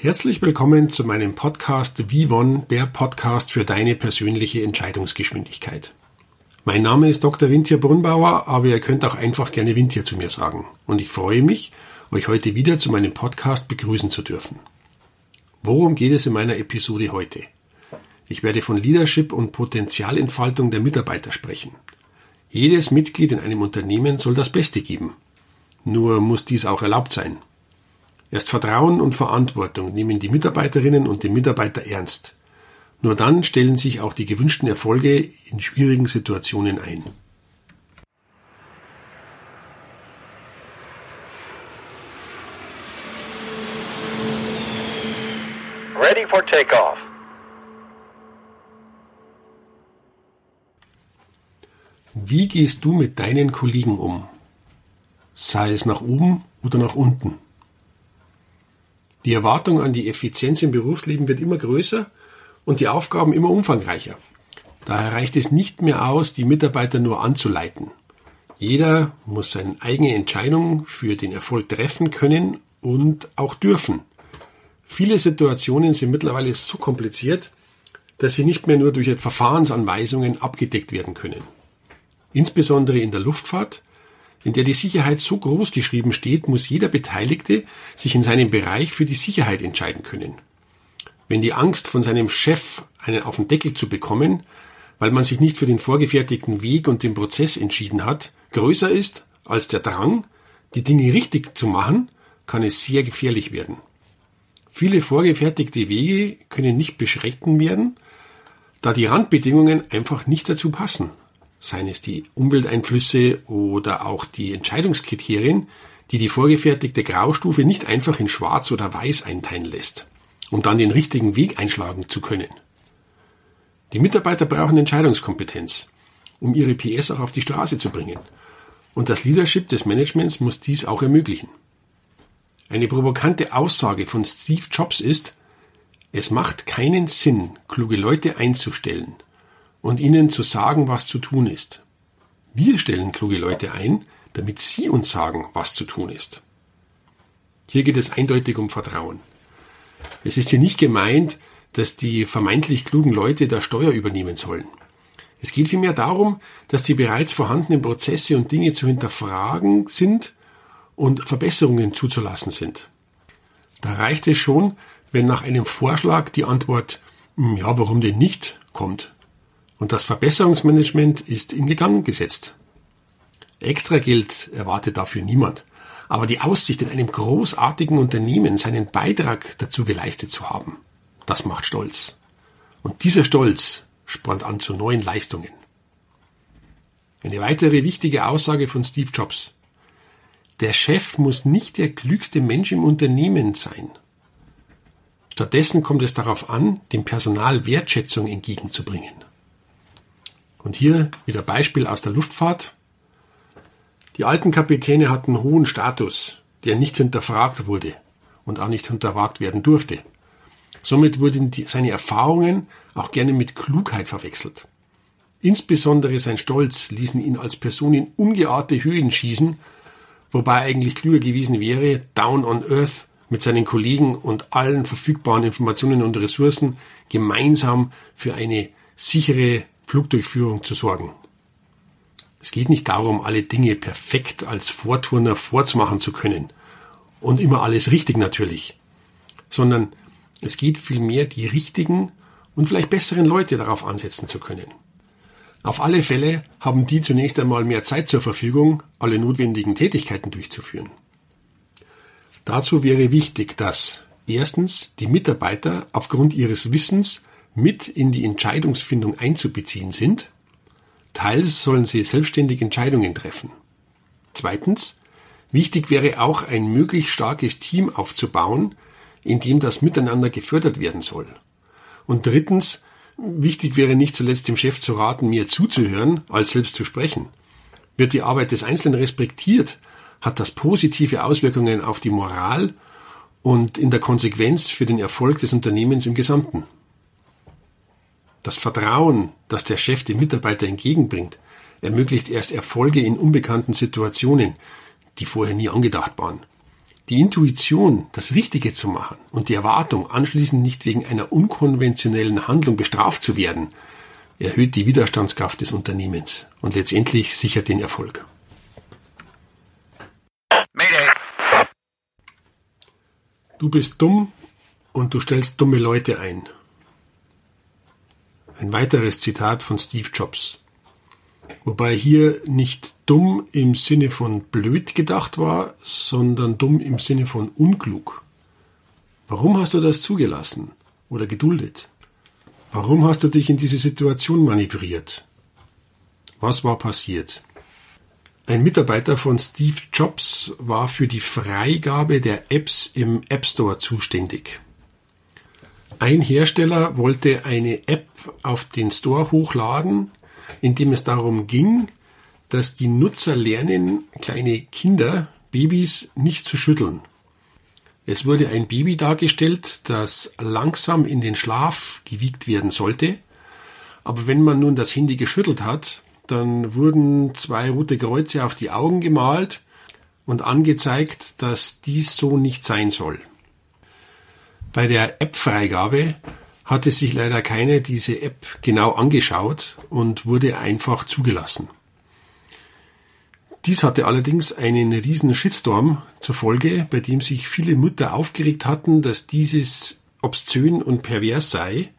Herzlich willkommen zu meinem Podcast Vivon, der Podcast für deine persönliche Entscheidungsgeschwindigkeit. Mein Name ist Dr. Wintier Brunnbauer, aber ihr könnt auch einfach gerne Wintier zu mir sagen. Und ich freue mich, euch heute wieder zu meinem Podcast begrüßen zu dürfen. Worum geht es in meiner Episode heute? Ich werde von Leadership und Potenzialentfaltung der Mitarbeiter sprechen. Jedes Mitglied in einem Unternehmen soll das Beste geben. Nur muss dies auch erlaubt sein. Erst Vertrauen und Verantwortung nehmen die Mitarbeiterinnen und die Mitarbeiter ernst. Nur dann stellen sich auch die gewünschten Erfolge in schwierigen Situationen ein. Ready for takeoff. Wie gehst du mit deinen Kollegen um? Sei es nach oben oder nach unten. Die Erwartung an die Effizienz im Berufsleben wird immer größer und die Aufgaben immer umfangreicher. Daher reicht es nicht mehr aus, die Mitarbeiter nur anzuleiten. Jeder muss seine eigene Entscheidung für den Erfolg treffen können und auch dürfen. Viele Situationen sind mittlerweile so kompliziert, dass sie nicht mehr nur durch Verfahrensanweisungen abgedeckt werden können. Insbesondere in der Luftfahrt, in der die Sicherheit so groß geschrieben steht, muss jeder Beteiligte sich in seinem Bereich für die Sicherheit entscheiden können. Wenn die Angst von seinem Chef einen auf den Deckel zu bekommen, weil man sich nicht für den vorgefertigten Weg und den Prozess entschieden hat, größer ist als der Drang, die Dinge richtig zu machen, kann es sehr gefährlich werden. Viele vorgefertigte Wege können nicht beschritten werden, da die Randbedingungen einfach nicht dazu passen. Seien es die Umwelteinflüsse oder auch die Entscheidungskriterien, die die vorgefertigte Graustufe nicht einfach in Schwarz oder Weiß einteilen lässt, um dann den richtigen Weg einschlagen zu können. Die Mitarbeiter brauchen Entscheidungskompetenz, um ihre PS auch auf die Straße zu bringen. Und das Leadership des Managements muss dies auch ermöglichen. Eine provokante Aussage von Steve Jobs ist, es macht keinen Sinn, kluge Leute einzustellen und ihnen zu sagen, was zu tun ist. Wir stellen kluge Leute ein, damit sie uns sagen, was zu tun ist. Hier geht es eindeutig um Vertrauen. Es ist hier nicht gemeint, dass die vermeintlich klugen Leute der Steuer übernehmen sollen. Es geht vielmehr darum, dass die bereits vorhandenen Prozesse und Dinge zu hinterfragen sind und Verbesserungen zuzulassen sind. Da reicht es schon, wenn nach einem Vorschlag die Antwort hm, ja, warum denn nicht kommt. Und das Verbesserungsmanagement ist in Gang gesetzt. Extra Geld erwartet dafür niemand. Aber die Aussicht, in einem großartigen Unternehmen seinen Beitrag dazu geleistet zu haben, das macht stolz. Und dieser Stolz spornt an zu neuen Leistungen. Eine weitere wichtige Aussage von Steve Jobs. Der Chef muss nicht der klügste Mensch im Unternehmen sein. Stattdessen kommt es darauf an, dem Personal Wertschätzung entgegenzubringen. Und hier wieder Beispiel aus der Luftfahrt. Die alten Kapitäne hatten hohen Status, der nicht hinterfragt wurde und auch nicht hinterfragt werden durfte. Somit wurden die, seine Erfahrungen auch gerne mit Klugheit verwechselt. Insbesondere sein Stolz ließen ihn als Person in ungeahnte Höhen schießen wobei eigentlich klüger gewesen wäre, down on earth mit seinen Kollegen und allen verfügbaren Informationen und Ressourcen gemeinsam für eine sichere Flugdurchführung zu sorgen. Es geht nicht darum, alle Dinge perfekt als Vorturner vorzumachen zu können und immer alles richtig natürlich, sondern es geht vielmehr, die richtigen und vielleicht besseren Leute darauf ansetzen zu können. Auf alle Fälle haben die zunächst einmal mehr Zeit zur Verfügung, alle notwendigen Tätigkeiten durchzuführen. Dazu wäre wichtig, dass erstens die Mitarbeiter aufgrund ihres Wissens mit in die Entscheidungsfindung einzubeziehen sind. Teils sollen sie selbstständig Entscheidungen treffen. Zweitens, Wichtig wäre auch, ein möglichst starkes Team aufzubauen, in dem das Miteinander gefördert werden soll. Und drittens, wichtig wäre nicht zuletzt dem Chef zu raten, mir zuzuhören, als selbst zu sprechen. Wird die Arbeit des Einzelnen respektiert, hat das positive Auswirkungen auf die Moral und in der Konsequenz für den Erfolg des Unternehmens im Gesamten. Das Vertrauen, das der Chef dem Mitarbeiter entgegenbringt, ermöglicht erst Erfolge in unbekannten Situationen, die vorher nie angedacht waren. Die Intuition, das Richtige zu machen und die Erwartung, anschließend nicht wegen einer unkonventionellen Handlung bestraft zu werden, erhöht die Widerstandskraft des Unternehmens und letztendlich sichert den Erfolg. Mayday. Du bist dumm und du stellst dumme Leute ein. Ein weiteres Zitat von Steve Jobs. Wobei hier nicht dumm im Sinne von blöd gedacht war, sondern dumm im Sinne von unklug. Warum hast du das zugelassen oder geduldet? Warum hast du dich in diese Situation manövriert? Was war passiert? Ein Mitarbeiter von Steve Jobs war für die Freigabe der Apps im App Store zuständig. Ein Hersteller wollte eine App auf den Store hochladen, in dem es darum ging, dass die Nutzer lernen, kleine Kinder, Babys nicht zu schütteln. Es wurde ein Baby dargestellt, das langsam in den Schlaf gewiegt werden sollte. Aber wenn man nun das Handy geschüttelt hat, dann wurden zwei rote Kreuze auf die Augen gemalt und angezeigt, dass dies so nicht sein soll. Bei der App-Freigabe hatte sich leider keine diese App genau angeschaut und wurde einfach zugelassen. Dies hatte allerdings einen riesen Shitstorm zur Folge, bei dem sich viele Mütter aufgeregt hatten, dass dieses obszön und pervers sei.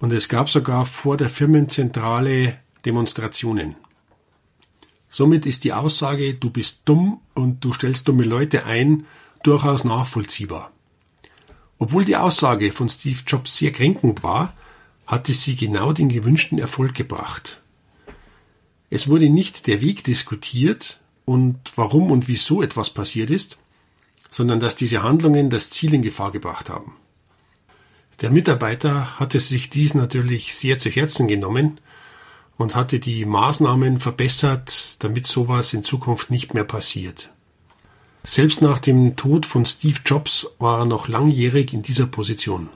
Und es gab sogar vor der Firmenzentrale Demonstrationen. Somit ist die Aussage, du bist dumm und du stellst dumme Leute ein, durchaus nachvollziehbar. Obwohl die Aussage von Steve Jobs sehr kränkend war, hatte sie genau den gewünschten Erfolg gebracht. Es wurde nicht der Weg diskutiert und warum und wieso etwas passiert ist, sondern dass diese Handlungen das Ziel in Gefahr gebracht haben. Der Mitarbeiter hatte sich dies natürlich sehr zu Herzen genommen und hatte die Maßnahmen verbessert, damit sowas in Zukunft nicht mehr passiert. Selbst nach dem Tod von Steve Jobs war er noch langjährig in dieser Position.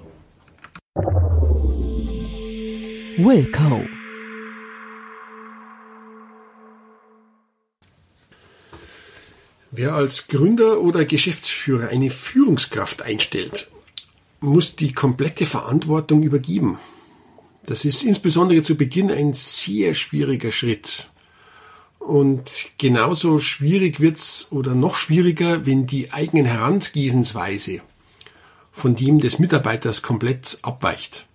Wilco. Wer als Gründer oder Geschäftsführer eine Führungskraft einstellt, muss die komplette Verantwortung übergeben. Das ist insbesondere zu Beginn ein sehr schwieriger Schritt. Und genauso schwierig wird's oder noch schwieriger, wenn die eigenen Herangehensweise von dem des Mitarbeiters komplett abweicht.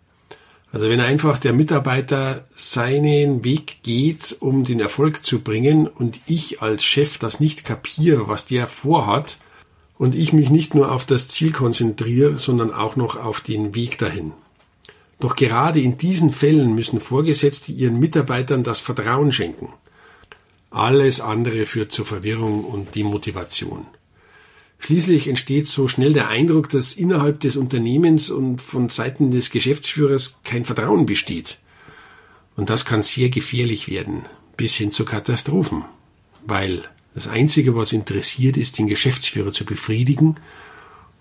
Also wenn einfach der Mitarbeiter seinen Weg geht, um den Erfolg zu bringen und ich als Chef das nicht kapiere, was der vorhat und ich mich nicht nur auf das Ziel konzentriere, sondern auch noch auf den Weg dahin. Doch gerade in diesen Fällen müssen Vorgesetzte ihren Mitarbeitern das Vertrauen schenken. Alles andere führt zur Verwirrung und Demotivation. Schließlich entsteht so schnell der Eindruck, dass innerhalb des Unternehmens und von Seiten des Geschäftsführers kein Vertrauen besteht. Und das kann sehr gefährlich werden, bis hin zu Katastrophen, weil das Einzige, was interessiert ist, den Geschäftsführer zu befriedigen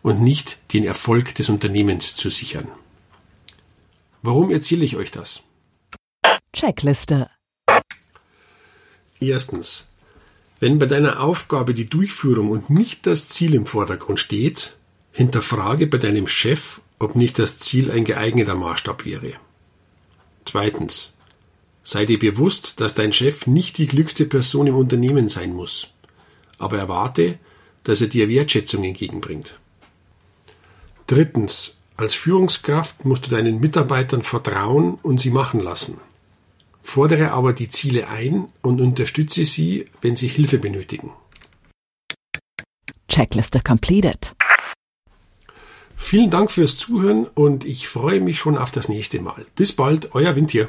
und nicht den Erfolg des Unternehmens zu sichern. Warum erzähle ich euch das? Checkliste. Erstens. Wenn bei deiner Aufgabe die Durchführung und nicht das Ziel im Vordergrund steht, hinterfrage bei deinem Chef, ob nicht das Ziel ein geeigneter Maßstab wäre. Zweitens. Sei dir bewusst, dass dein Chef nicht die glückste Person im Unternehmen sein muss, aber erwarte, dass er dir Wertschätzung entgegenbringt. Drittens. Als Führungskraft musst du deinen Mitarbeitern vertrauen und sie machen lassen. Fordere aber die Ziele ein und unterstütze sie, wenn sie Hilfe benötigen. Checkliste completed. Vielen Dank fürs Zuhören und ich freue mich schon auf das nächste Mal. Bis bald, euer Wind hier.